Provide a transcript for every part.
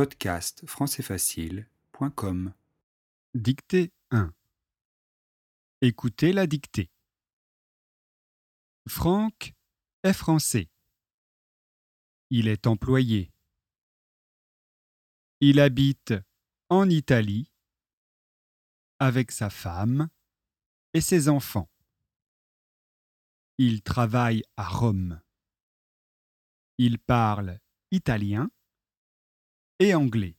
Podcast françaisfacile.com Dictée 1. Écoutez la dictée. Franck est français. Il est employé. Il habite en Italie avec sa femme et ses enfants. Il travaille à Rome. Il parle italien et anglais.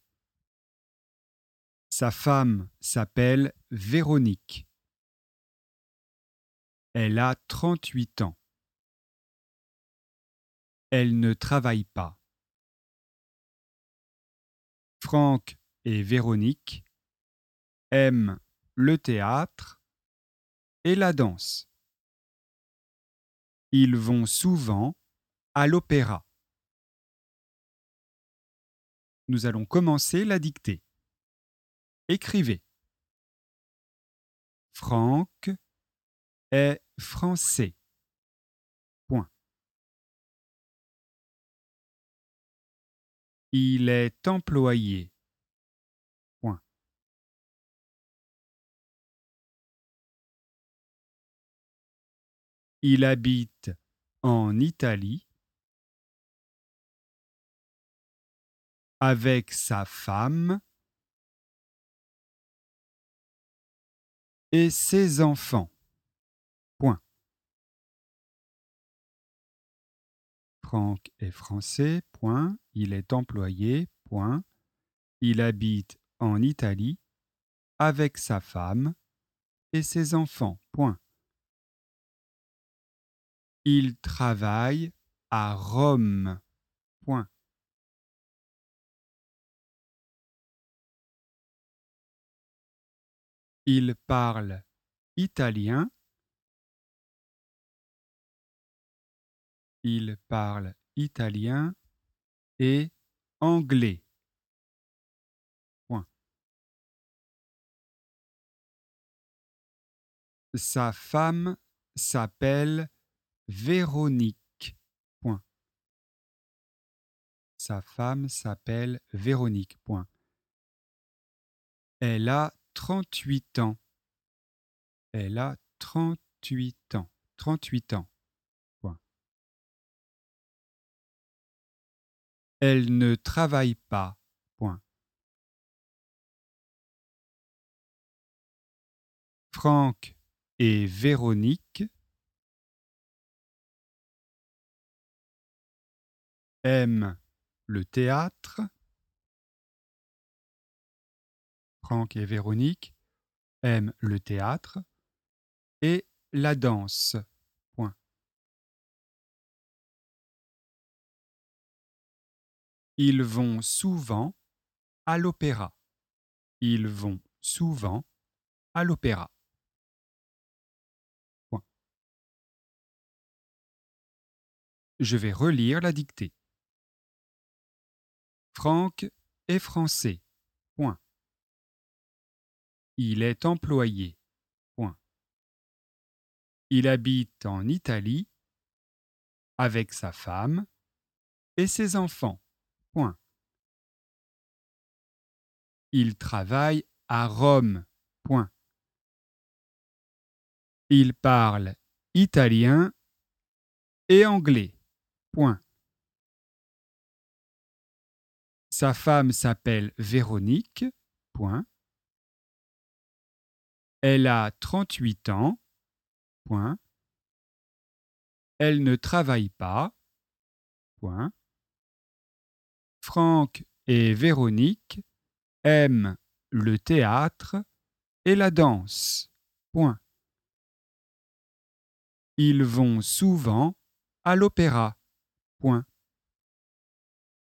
Sa femme s'appelle Véronique. Elle a 38 ans. Elle ne travaille pas. Franck et Véronique aiment le théâtre et la danse. Ils vont souvent à l'opéra. Nous allons commencer la dictée. Écrivez. Franck est français. Il est employé. Il habite en Italie avec sa femme et ses enfants. Point. Franck est français. Point. Il est employé. Point. Il habite en Italie avec sa femme et ses enfants. Point. Il travaille à Rome. Point. Il parle italien. Il parle italien et anglais. Sa femme s'appelle Véronique. Sa femme s'appelle Véronique. Elle a 38 ans. Elle a 38 ans. 38 ans. Point. Elle ne travaille pas. Point. Franck et Véronique aiment le théâtre. Franck et Véronique aiment le théâtre et la danse. Ils vont souvent à l'opéra. Ils vont souvent à l'opéra. Je vais relire la dictée. Franck est français. Il est employé. Il habite en Italie avec sa femme et ses enfants. Il travaille à Rome. Il parle italien et anglais. Sa femme s'appelle Véronique. Elle a 38 ans. Elle ne travaille pas. Franck et Véronique aiment le théâtre et la danse. Ils vont souvent à l'opéra.